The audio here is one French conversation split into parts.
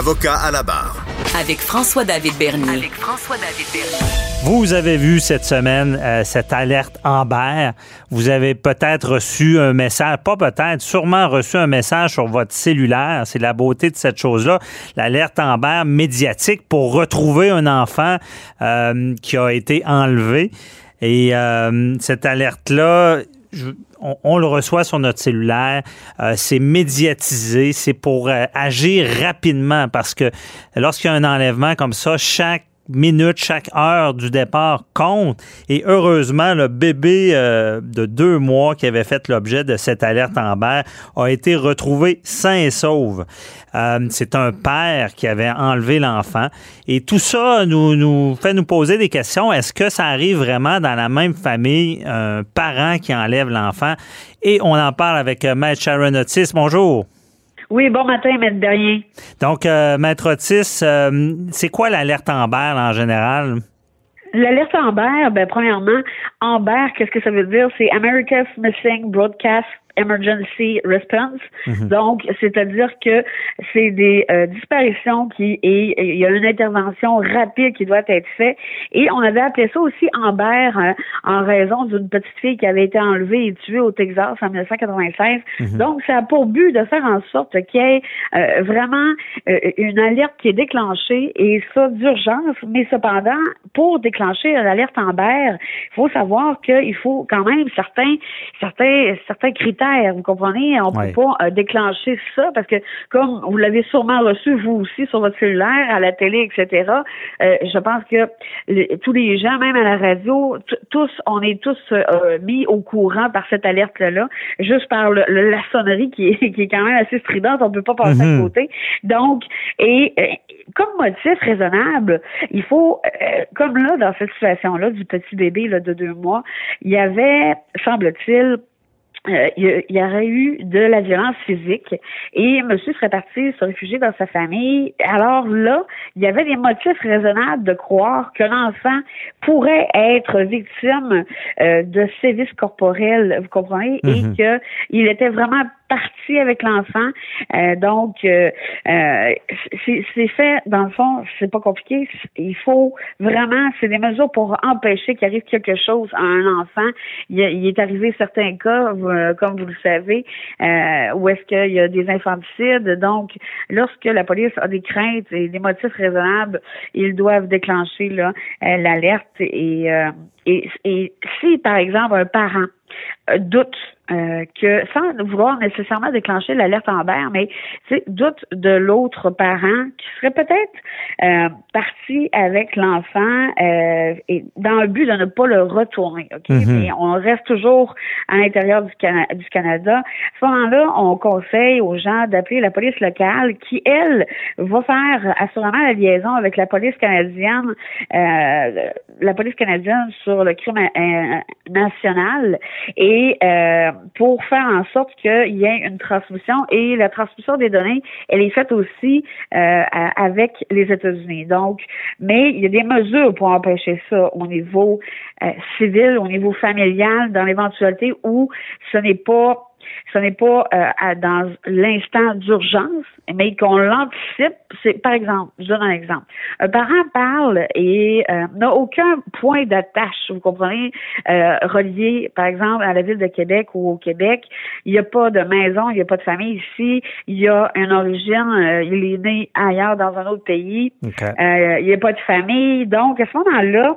Avocat à la barre. Avec François-David Bernier. Avec François-David Bernier. Vous avez vu cette semaine euh, cette alerte Amber. Vous avez peut-être reçu un message, pas peut-être, sûrement reçu un message sur votre cellulaire. C'est la beauté de cette chose-là. L'alerte Amber médiatique pour retrouver un enfant euh, qui a été enlevé. Et euh, cette alerte-là, on, le reçoit sur notre cellulaire, c'est médiatisé, c'est pour agir rapidement parce que lorsqu'il y a un enlèvement comme ça, chaque minute, chaque heure du départ compte. Et heureusement, le bébé euh, de deux mois qui avait fait l'objet de cette alerte en mer a été retrouvé sain et sauf. Euh, c'est un père qui avait enlevé l'enfant. Et tout ça nous, nous fait nous poser des questions. Est-ce que ça arrive vraiment dans la même famille, un parent qui enlève l'enfant? Et on en parle avec euh, Maître Sharon Otis. Bonjour. Oui, bon matin, Maître Berrien. Donc, euh, Maître Otis, euh, c'est quoi l'alerte Amber en général? L'alerte Amber, ben, premièrement, Amber, qu'est-ce que ça veut dire? C'est America's Missing Broadcast Emergency Response. Mhm. Donc, c'est-à-dire que c'est des euh, disparitions qui et il y a une intervention rapide qui doit être faite. Et on avait appelé ça aussi Amber euh, en raison d'une petite fille qui avait été enlevée et tuée au Texas en 1996. Mhm. Donc, ça a pour but de faire en sorte qu'il y ait euh, vraiment une alerte qui est déclenchée et ça d'urgence. Mais cependant, pour déclencher l'alerte Amber, il faut savoir qu'il faut quand même certains certains certains critères vous comprenez? On ne peut pas euh, déclencher ça parce que, comme vous l'avez sûrement reçu, vous aussi, sur votre cellulaire, à la télé, etc., euh, je pense que tous les gens, même à la radio, tous, on est tous euh, mis au courant par cette alerte-là, juste par le, la sonnerie qui est, qui est quand même assez stridente, on ne peut pas passer à mm-hmm. côté. Donc, et comme motif raisonnable, il faut, comme là, dans cette situation-là du petit bébé là, de deux mois, il y avait, semble-t-il, euh, il y aurait eu de la violence physique et monsieur serait parti se réfugier dans sa famille. Alors là, il y avait des motifs raisonnables de croire que l'enfant pourrait être victime euh, de sévices corporels, vous comprenez, et mhm. que il était vraiment parti avec l'enfant. Euh, donc, euh, euh, c'est fait, dans le fond, c'est pas compliqué. Il faut vraiment, c'est des mesures pour empêcher qu'il arrive quelque chose à un enfant. Il, est arrivé certains cas, comme vous le savez, où est-ce qu'il y a des infanticides. Donc, lorsque la police a des craintes et des motifs raisonnables, ils doivent déclencher l'alerte. Et, et si, par exemple, un parent doute euh, que sans vouloir nécessairement déclencher l'alerte Amber, mais doute de l'autre parent qui serait peut-être euh, parti avec l'enfant euh, et dans le but de ne pas le retourner. ok? Mm-hmm. Mais on reste toujours à l'intérieur du, du Canada. À ce moment-là, on conseille aux gens d'appeler la police locale qui, elle, va faire assurément la liaison avec la police canadienne, la police canadienne sur le crime national et pour faire en sorte qu'il y ait une transmission et la transmission des données, elle est faite aussi euh, avec les États-Unis. Donc, mais il y a des mesures pour empêcher ça au niveau euh, civil, au niveau familial, dans l'éventualité où ce n'est pas ce n'est pas euh, dans l'instant d'urgence, mais qu'on l'anticipe. C'est par exemple, je donne un exemple. Un parent parle et euh, n'a aucun point d'attache, vous comprenez, euh, relié, par exemple, à la ville de Québec ou au Québec. Il n'y a pas de maison, il n'y a pas de famille ici. Il y a une origine, il est né ailleurs dans un autre pays. il n'y a pas de famille. Donc, à ce moment-là,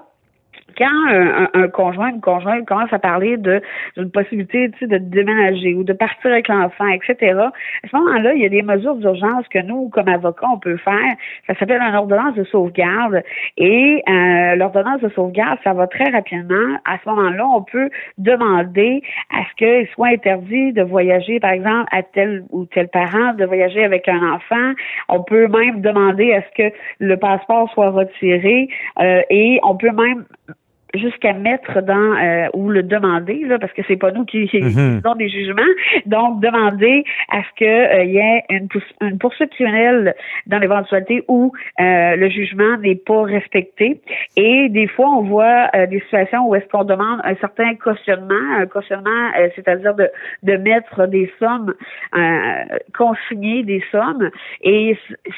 quand un, conjoint, une conjointe commence à parler de d'une possibilité de déménager ou de partir avec l'enfant, etc., à ce moment-là, il y a des mesures d'urgence que nous, comme avocats, on peut faire. Ça s'appelle une ordonnance de sauvegarde. Et euh, l'ordonnance de sauvegarde, ça va très rapidement. À ce moment-là, on peut demander à ce qu'il soit interdit de voyager, par exemple, à tel ou tel parent, de voyager avec un enfant. On peut même demander à ce que le passeport soit retiré euh, et on peut même jusqu'à mettre dans euh, ou le demander là parce que c'est pas nous qui, mm des jugements. Donc demander à ce que euh, y ait une, une, poursuite criminelle dans l'éventualité où euh, le jugement n'est pas respecté. Et des fois on voit des situations où est-ce qu'on demande un certain cautionnement un cautionnement c'est-à-dire de de mettre des sommes consigner des sommes. Et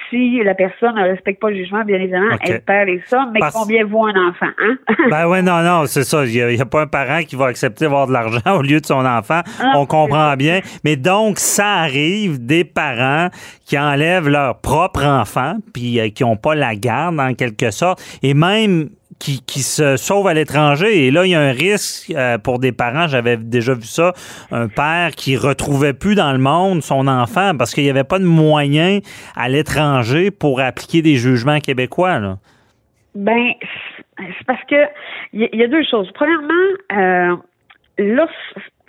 si la personne ne respecte pas le jugement bien évidemment elle perd les sommes. Mais combien vaut un enfant hein? Ben ouais non, non, c'est ça. Il n'y a, pas un parent qui va accepter d'avoir de l'argent au lieu de son enfant. Ah, On comprend bien. Mais donc, ça arrive des parents qui enlèvent leur propre enfant, puis euh, qui n'ont pas la garde, en quelque sorte. Et même qui, qui, se sauvent à l'étranger. Et là, il y a un risque euh, pour des parents, j'avais déjà vu ça, un père qui retrouvait plus dans le monde son enfant parce qu'il n'y avait pas de moyens à l'étranger pour appliquer des jugements québécois. Là. Ben, c'est parce que il y, a deux choses. Premièrement, euh,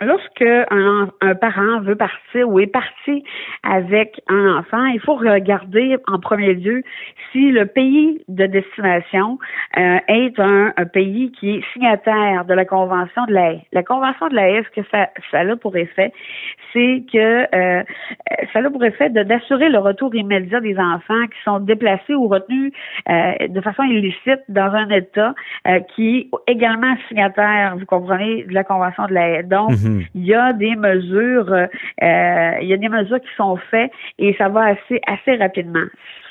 lorsque un, un, parent veut partir ou est parti avec un enfant, il faut regarder en premier lieu si le pays de destination euh, est un, pays qui est signataire de la Convention de la haie. La Convention de la haie, ce que ça, ça a pour effet, c'est que euh, ça a pour effet d'assurer le retour immédiat des enfants qui sont déplacés ou retenus euh, de façon illicite dans un État euh, qui est également signataire, vous comprenez, de la Convention de la haie. Donc, il y a des mesures, euh, il y a des mesures qui sont faites et ça va assez assez rapidement.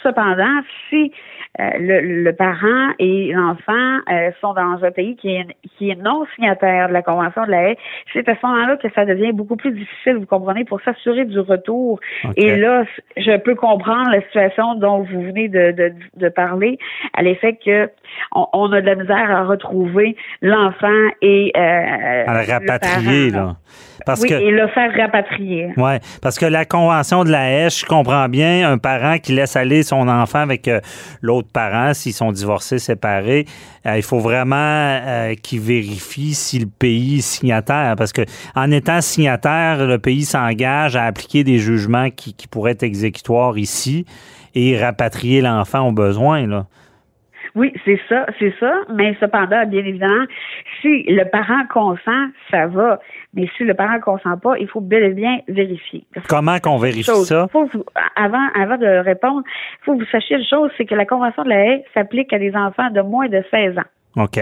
Cependant, si euh, le, parent et l'enfant euh, sont dans un pays qui est, qui est non signataire de la Convention de la haie, c'est à ce moment-là que ça devient beaucoup plus difficile, vous comprenez, pour s'assurer du retour. Et là, je peux comprendre la situation dont vous venez de, de, de parler, à l'effet que on, a de la misère à retrouver l'enfant et euh, à le rapatrier, là. Parce oui, et le faire rapatrier. Oui, parce que la Convention de la haie, je comprends bien, un parent qui laisse aller son enfant avec l'autre parents, s'ils sont divorcés, séparés, euh, il faut vraiment euh, qu'ils vérifient si le pays est signataire. Parce que en étant signataire, le pays s'engage à appliquer des jugements qui, pourraient être exécutoires ici et rapatrier l'enfant au besoin. Là. Oui, c'est ça, c'est ça. Mais cependant, bien évidemment, si le parent consent, ça va. Mais si le parent consent pas, il faut bel et bien vérifier. Comment qu'on vérifie ça? avant, avant de répondre, il faut que vous sachiez une chose, c'est que la Convention de la haie s'applique à des enfants de moins de 16 ans. OK.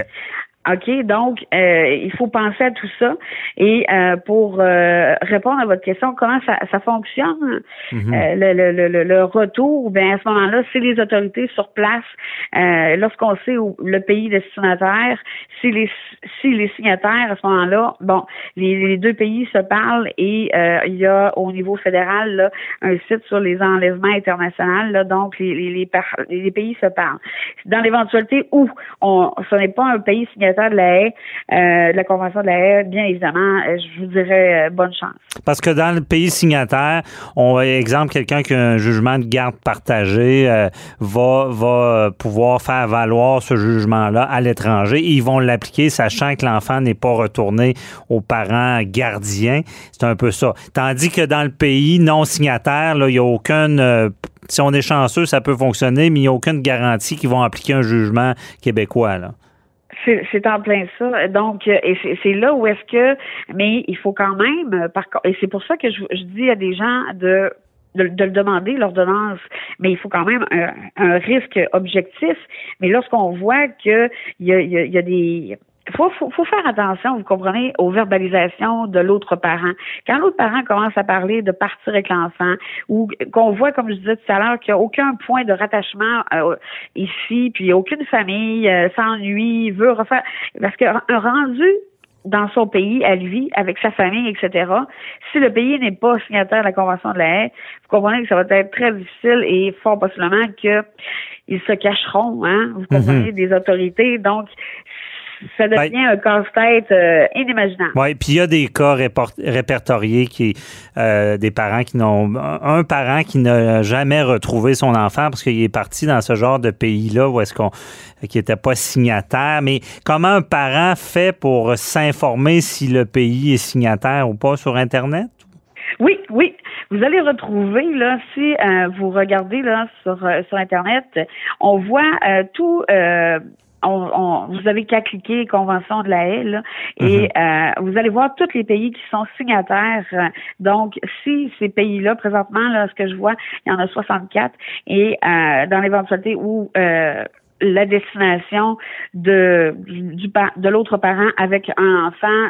OK, donc euh, il faut penser à tout ça. Et euh, pour euh, répondre à votre question, comment ça, ça fonctionne, mhm. le, le, le, le, retour, ben à ce moment-là, c'est les autorités sur place, lorsqu'on sait où le pays destinataire, si les si les signataires à ce moment-là, bon, les, les, deux pays se parlent et il y a au niveau fédéral là, un site sur les enlèvements internationaux, là, donc les, les, les, les pays se parlent. Dans l'éventualité où on ce n'est pas un pays signataire de la haie, euh, la Convention de la haie, bien évidemment, euh, je vous dirais euh, bonne chance. Parce que dans le pays signataire, on exemple, quelqu'un qui a un jugement de garde partagé va, pouvoir faire valoir ce jugement-là à l'étranger. Ils vont l'appliquer sachant que l'enfant n'est pas retourné aux parents gardiens. C'est un peu ça. Tandis que dans le pays non signataire, il n'y a aucune si on est chanceux, ça peut fonctionner, mais il n'y a aucune garantie qu'ils vont appliquer un jugement québécois. C'est en plein ça. Donc, euh, et c'est là où est-ce que, mais il faut quand même, euh, par et c'est pour ça que je, dis à des gens de de, le demander, l'ordonnance, mais il faut quand même un, risque objectif. Mais lorsqu'on voit qu'il y a, y, a, y a des faut, faut, faut, faire attention, vous comprenez, aux verbalisations de l'autre parent. Quand l'autre parent commence à parler de partir avec l'enfant, ou qu'on voit, comme je disais tout à l'heure, qu'il n'y a aucun point de rattachement euh, ici, puis aucune famille euh, s'ennuie, veut refaire, parce qu'un rendu dans son pays, à lui, avec sa famille, etc. Si le pays n'est pas signataire de la Convention de la haie, vous comprenez que ça va être très difficile et fort possiblement qu'ils se cacheront, hein, vous comprenez, mhm. des autorités. Donc, ça ben, devient un casse-tête euh, inimaginable. Oui, puis il y a des cas répertoriés qui euh, des parents qui n'ont un parent qui n'a jamais retrouvé son enfant parce qu'il est parti dans ce genre de pays-là où est-ce qu'on qui n'était pas signataire. Mais comment un parent fait pour s'informer si le pays est signataire ou pas sur Internet? Oui, oui. Vous allez retrouver là, si euh, vous regardez là sur sur internet, on voit tout vous avez qu'à cliquer Convention de la haie et mhm. euh, vous allez voir tous les pays qui sont signataires. Donc, si ces pays-là, présentement, là, ce que je vois, il y en a 64, et euh, dans l'éventualité où euh, la destination de du de l'autre parent avec un enfant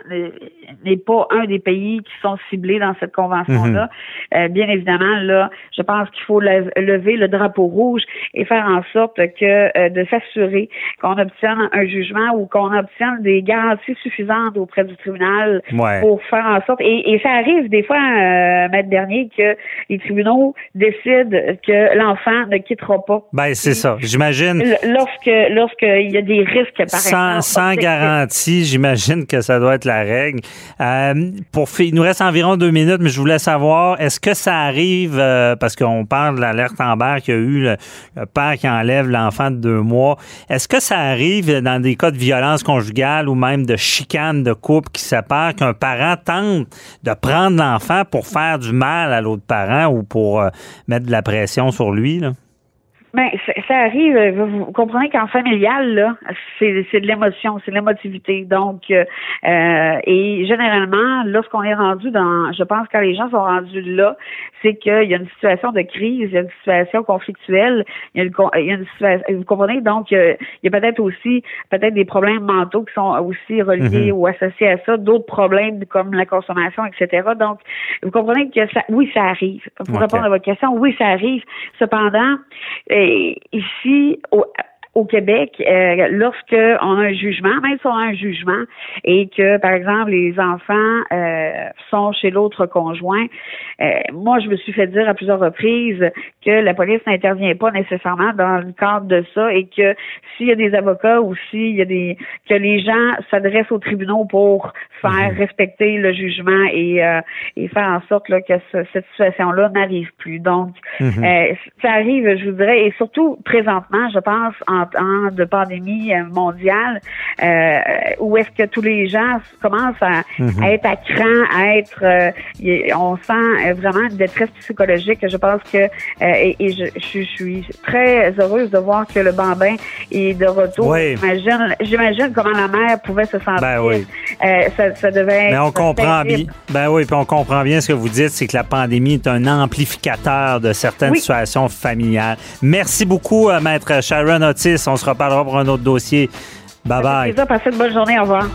n'est pas un des pays qui sont ciblés dans cette convention là. Mhm. Euh, bien évidemment là, je pense qu'il faut lever le drapeau rouge et faire en sorte que euh, de s'assurer qu'on obtienne un jugement ou qu'on obtienne des garanties suffisantes auprès du tribunal pour faire en sorte et, et ça arrive des fois euh, maître dernier que les tribunaux décident que l'enfant ne quittera pas. Ben c'est ça, j'imagine lorsque lorsqu'il y a des risques par sans, sans garantie, j'imagine que ça doit être la règle. Euh, pour il nous reste environ deux minutes, mais je voulais savoir, est-ce que ça arrive euh, parce qu'on parle de l'alerte Amber qu'il y a eu le, père qui enlève l'enfant de deux mois. Est-ce que ça arrive dans des cas de violence conjugale ou même de chicane de couple qui sépare qu'un parent tente de prendre l'enfant pour faire du mal à l'autre parent ou pour euh, mettre de la pression sur lui? Là? Ben, ça arrive. Euh, vous comprenez qu'en familial, là, c'est, de l'émotion, c'est de l'émotivité. Donc, euh, euh, et généralement, lorsqu'on est rendu dans, je pense quand les gens sont rendus là, c'est qu'il y a une situation de crise, il y a une situation conflictuelle, il y a une, il y a une situation, vous comprenez? Donc, il y a peut-être aussi, peut-être des problèmes mentaux qui sont aussi reliés mm-hmm. ou associés à ça, d'autres problèmes comme la consommation, etc. Donc, vous comprenez que ça, oui, ça arrive. Pour répondre à votre question, oui, ça arrive. Cependant, ici, au, au Québec, euh, lorsque on a un jugement, même si on a un jugement, et que, par exemple, les enfants euh, sont chez l'autre conjoint, euh, moi, je me suis fait dire à plusieurs reprises que la police n'intervient pas nécessairement dans le cadre de ça et que s'il y a des avocats ou s'il y a des que les gens s'adressent aux tribunaux pour faire mhm. respecter le jugement et, euh, et faire en sorte là, que cette situation-là n'arrive plus. Donc, mhm. ça arrive, je vous dirais, et surtout présentement, je pense, en de pandémie euh, mondiale, euh, où est-ce que tous les gens commencent à, mhm. être à cran, à être, euh, on sent vraiment une détresse psychologique. Je pense que, et, je, suis très heureuse de voir que le bambin est de retour. J'imagine, comment la mère pouvait se sentir. Ben oui. ça, devait. Mais on comprend bien. Ben oui, puis on comprend bien ce que vous dites, c'est que la pandémie est un amplificateur de certaines situations familiales. Merci beaucoup, maître Sharon Otis. On se reparlera pour un autre dossier. Bye bye. Passez une bonne journée. Au revoir.